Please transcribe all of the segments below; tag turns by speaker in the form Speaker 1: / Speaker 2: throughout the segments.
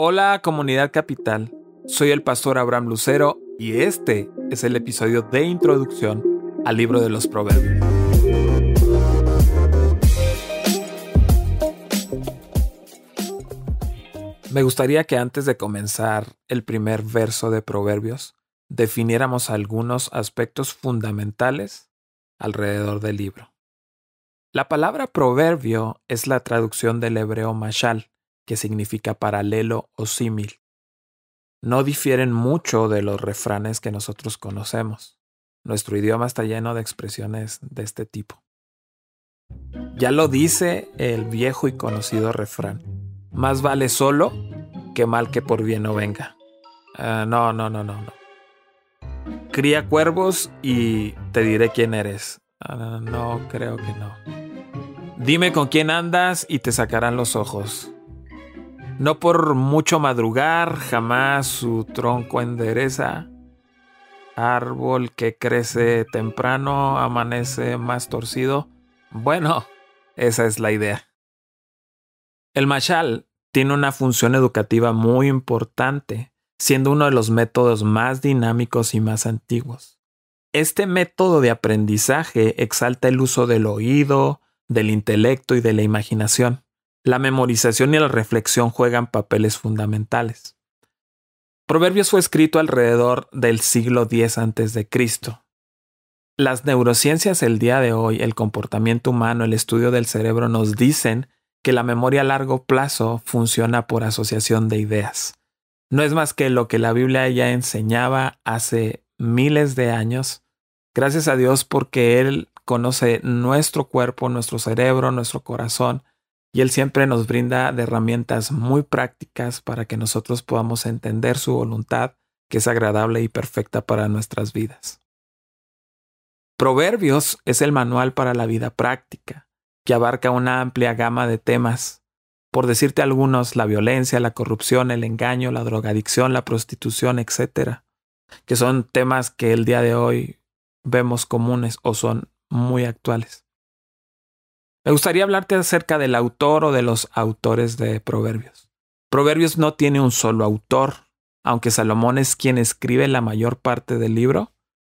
Speaker 1: Hola comunidad capital, soy el pastor Abraham Lucero y este es el episodio de introducción al libro de los proverbios. Me gustaría que antes de comenzar el primer verso de Proverbios, definiéramos algunos aspectos fundamentales alrededor del libro. La palabra proverbio es la traducción del hebreo mashal, que significa paralelo o símil. No difieren mucho de los refranes que nosotros conocemos. Nuestro idioma está lleno de expresiones de este tipo. Ya lo dice el viejo y conocido refrán. Más vale solo que mal que por bien no venga. Uh, no, no, no, no, no. Cría cuervos y te diré quién eres. Uh, no, creo que no. Dime con quién andas y te sacarán los ojos. No por mucho madrugar, jamás su tronco endereza. Árbol que crece temprano, amanece más torcido. Bueno, esa es la idea. El mashal tiene una función educativa muy importante, siendo uno de los métodos más dinámicos y más antiguos. Este método de aprendizaje exalta el uso del oído, del intelecto y de la imaginación. La memorización y la reflexión juegan papeles fundamentales. Proverbios fue escrito alrededor del siglo X a.C. Las neurociencias el día de hoy, el comportamiento humano, el estudio del cerebro nos dicen que la memoria a largo plazo funciona por asociación de ideas. No es más que lo que la Biblia ya enseñaba hace miles de años. Gracias a Dios porque Él conoce nuestro cuerpo, nuestro cerebro, nuestro corazón, y Él siempre nos brinda de herramientas muy prácticas para que nosotros podamos entender su voluntad, que es agradable y perfecta para nuestras vidas. Proverbios es el manual para la vida práctica que abarca una amplia gama de temas. Por decirte algunos, la violencia, la corrupción, el engaño, la drogadicción, la prostitución, etc., que son temas que el día de hoy vemos comunes o son muy actuales. Me gustaría hablarte acerca del autor o de los autores de Proverbios. Proverbios no tiene un solo autor, aunque Salomón es quien escribe la mayor parte del libro.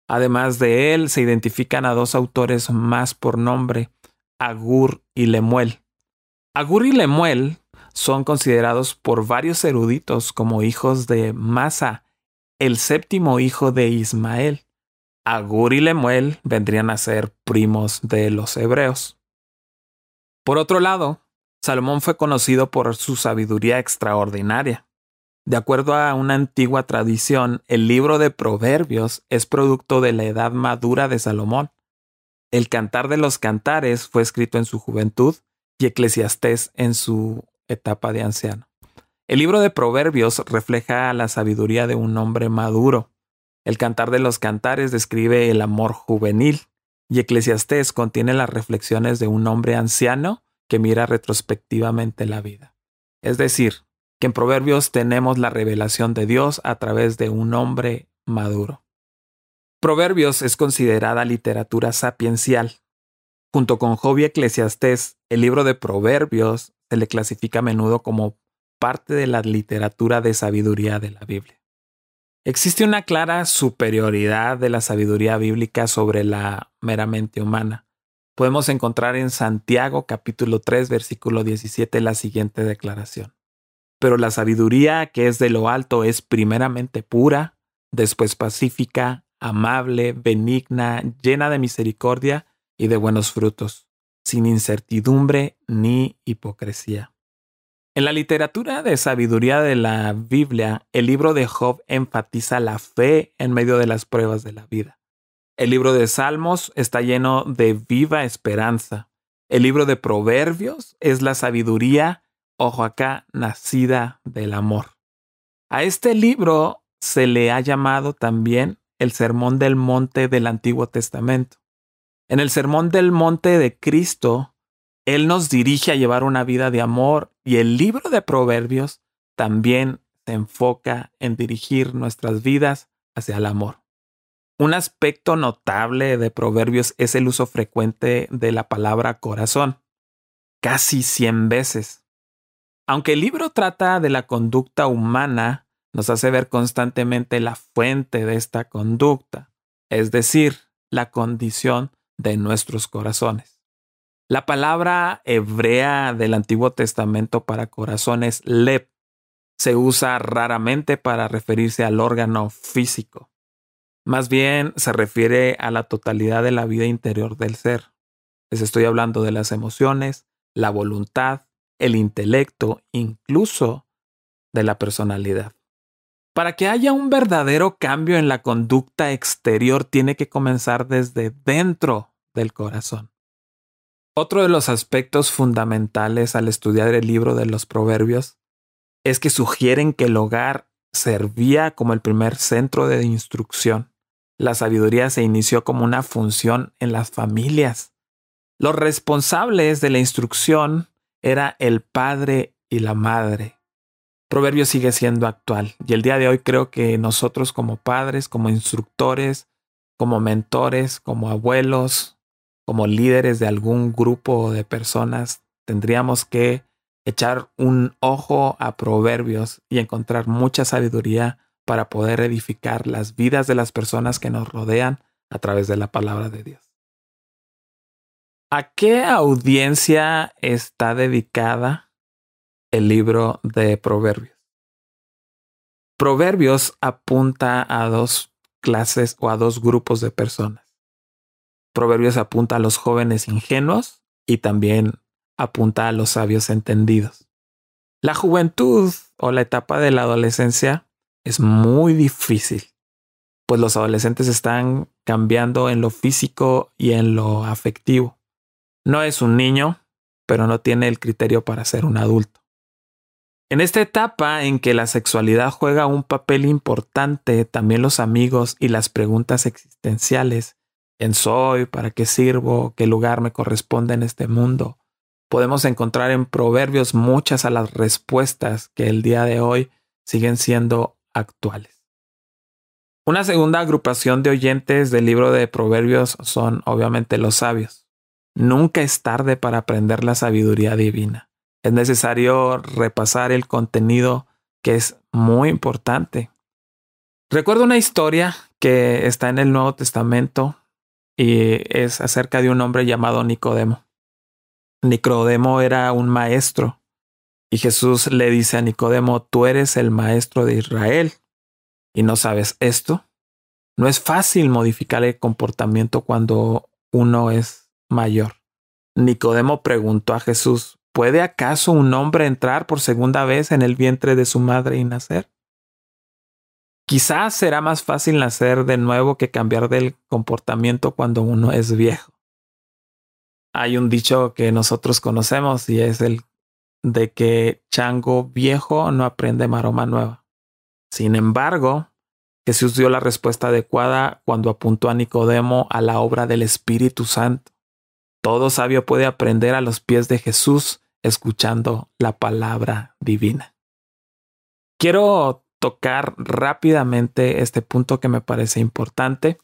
Speaker 1: Además de él, se identifican a dos autores más por nombre, Agur y Lemuel. Agur y Lemuel son considerados por varios eruditos como hijos de Masa, el séptimo hijo de Ismael. Agur y Lemuel vendrían a ser primos de los hebreos. Por otro lado, Salomón fue conocido por su sabiduría extraordinaria. De acuerdo a una antigua tradición, el libro de Proverbios es producto de la edad madura de Salomón. El Cantar de los Cantares fue escrito en su juventud y Eclesiastés en su etapa de anciano. El libro de Proverbios refleja la sabiduría de un hombre maduro. El Cantar de los Cantares describe el amor juvenil y Eclesiastés contiene las reflexiones de un hombre anciano que mira retrospectivamente la vida. Es decir, que en Proverbios tenemos la revelación de Dios a través de un hombre maduro. Proverbios es considerada literatura sapiencial. Junto con Job y Eclesiastés, el libro de Proverbios se le clasifica a menudo como parte de la literatura de sabiduría de la Biblia. Existe una clara superioridad de la sabiduría bíblica sobre la meramente humana. Podemos encontrar en Santiago capítulo 3 versículo 17 la siguiente declaración. Pero la sabiduría que es de lo alto es primeramente pura, después pacífica, amable, benigna, llena de misericordia y de buenos frutos, sin incertidumbre ni hipocresía. En la literatura de sabiduría de la Biblia, el libro de Job enfatiza la fe en medio de las pruebas de la vida. El libro de Salmos está lleno de viva esperanza. El libro de Proverbios es la sabiduría, ojo acá, nacida del amor. A este libro se le ha llamado también el Sermón del Monte del Antiguo Testamento. En el Sermón del Monte de Cristo, Él nos dirige a llevar una vida de amor y el libro de Proverbios también se enfoca en dirigir nuestras vidas hacia el amor. Un aspecto notable de Proverbios es el uso frecuente de la palabra corazón, casi 100 veces. Aunque el libro trata de la conducta humana, nos hace ver constantemente la fuente de esta conducta, es decir, la condición de nuestros corazones. La palabra hebrea del Antiguo Testamento para corazón es lep. Se usa raramente para referirse al órgano físico. Más bien se refiere a la totalidad de la vida interior del ser. Les estoy hablando de las emociones, la voluntad, el intelecto, incluso de la personalidad. Para que haya un verdadero cambio en la conducta exterior tiene que comenzar desde dentro del corazón. Otro de los aspectos fundamentales al estudiar el libro de los proverbios es que sugieren que el hogar servía como el primer centro de instrucción. La sabiduría se inició como una función en las familias. Los responsables de la instrucción era el padre y la madre. Proverbio sigue siendo actual y el día de hoy creo que nosotros como padres, como instructores, como mentores, como abuelos, como líderes de algún grupo de personas, tendríamos que echar un ojo a Proverbios y encontrar mucha sabiduría para poder edificar las vidas de las personas que nos rodean a través de la palabra de Dios. ¿A qué audiencia está dedicada el libro de Proverbios. Proverbios apunta a dos clases o a dos grupos de personas. Proverbios apunta a los jóvenes ingenuos y también apunta a los sabios entendidos. La juventud o la etapa de la adolescencia es muy difícil, pues los adolescentes están cambiando en lo físico y en lo afectivo. No es un niño, pero no tiene el criterio para ser un adulto. En esta etapa en que la sexualidad juega un papel importante, también los amigos y las preguntas existenciales, ¿quién soy? ¿Para qué sirvo? ¿Qué lugar me corresponde en este mundo? Podemos encontrar en Proverbios muchas a las respuestas que el día de hoy siguen siendo actuales. Una segunda agrupación de oyentes del libro de Proverbios son obviamente los sabios. Nunca es tarde para aprender la sabiduría divina es necesario repasar el contenido que es muy importante. Recuerdo una historia que está en el Nuevo Testamento y es acerca de un hombre llamado Nicodemo. Nicodemo era un maestro y Jesús le dice a Nicodemo, tú eres el maestro de Israel y no sabes esto. No es fácil modificar el comportamiento cuando uno es mayor. Nicodemo preguntó a Jesús, ¿Puede acaso un hombre entrar por segunda vez en el vientre de su madre y nacer? Quizás será más fácil nacer de nuevo que cambiar del comportamiento cuando uno es viejo. Hay un dicho que nosotros conocemos y es el de que chango viejo no aprende maroma nueva. Sin embargo, Jesús dio la respuesta adecuada cuando apuntó a Nicodemo a la obra del Espíritu Santo. Todo sabio puede aprender a los pies de Jesús escuchando la palabra divina. Quiero tocar rápidamente este punto que me parece importante,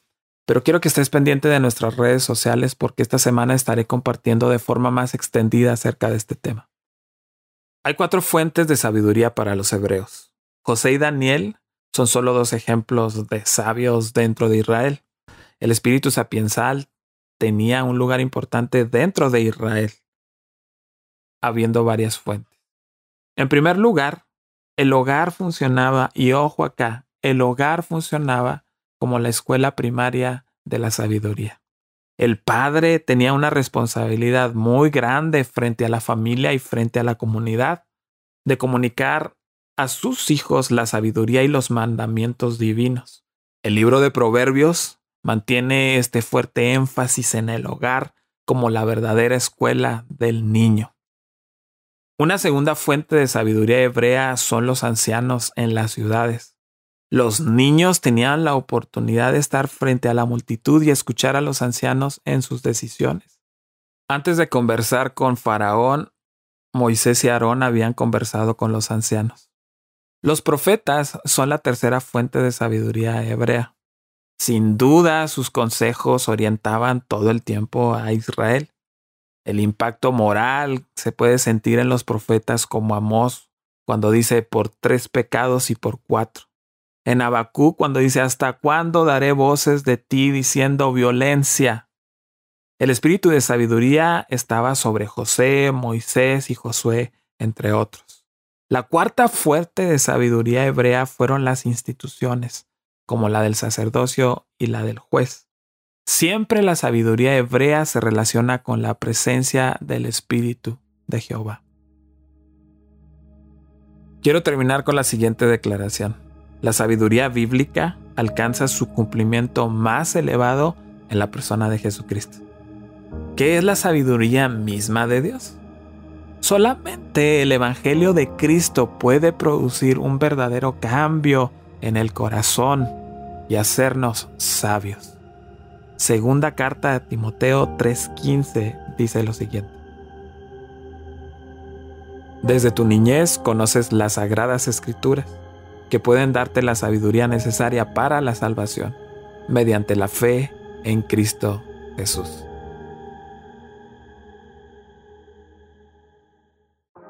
Speaker 1: pero quiero que estés pendiente de nuestras redes sociales porque esta semana estaré compartiendo de forma más extendida acerca de este tema. Hay cuatro fuentes de sabiduría para los hebreos. José y Daniel son solo dos ejemplos de sabios dentro de Israel. El espíritu sapiensal tenía un lugar importante dentro de Israel, habiendo varias fuentes. En primer lugar, el hogar funcionaba, y ojo acá, el hogar funcionaba como la escuela primaria de la sabiduría. El padre tenía una responsabilidad muy grande frente a la familia y frente a la comunidad de comunicar a sus hijos la sabiduría y los mandamientos divinos. El libro de Proverbios mantiene este fuerte énfasis en el hogar como la verdadera escuela del niño. Una segunda fuente de sabiduría hebrea son los ancianos en las ciudades. Los niños tenían la oportunidad de estar frente a la multitud y escuchar a los ancianos en sus decisiones. Antes de conversar con Faraón, Moisés y Aarón habían conversado con los ancianos. Los profetas son la tercera fuente de sabiduría hebrea. Sin duda, sus consejos orientaban todo el tiempo a Israel. El impacto moral se puede sentir en los profetas como Amós, cuando dice por tres pecados y por cuatro. En Abacú, cuando dice ¿Hasta cuándo daré voces de ti diciendo violencia? El espíritu de sabiduría estaba sobre José, Moisés y Josué, entre otros. La cuarta fuerte de sabiduría hebrea fueron las instituciones, como la del sacerdocio y la del juez. Siempre la sabiduría hebrea se relaciona con la presencia del Espíritu de Jehová. Quiero terminar con la siguiente declaración. La sabiduría bíblica alcanza su cumplimiento más elevado en la persona de Jesucristo. ¿Qué es la sabiduría misma de Dios? Solamente el Evangelio de Cristo puede producir un verdadero cambio en el corazón y hacernos sabios. Segunda carta de Timoteo 3:15 dice lo siguiente. Desde tu niñez conoces las sagradas escrituras que pueden darte la sabiduría necesaria para la salvación mediante la fe en Cristo Jesús.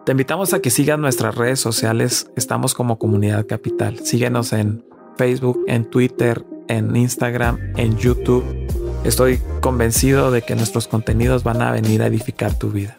Speaker 1: Te invitamos a que sigas nuestras redes sociales. Estamos como Comunidad Capital. Síguenos en Facebook, en Twitter, en Instagram, en YouTube. Estoy convencido de que nuestros contenidos van a venir a edificar tu vida.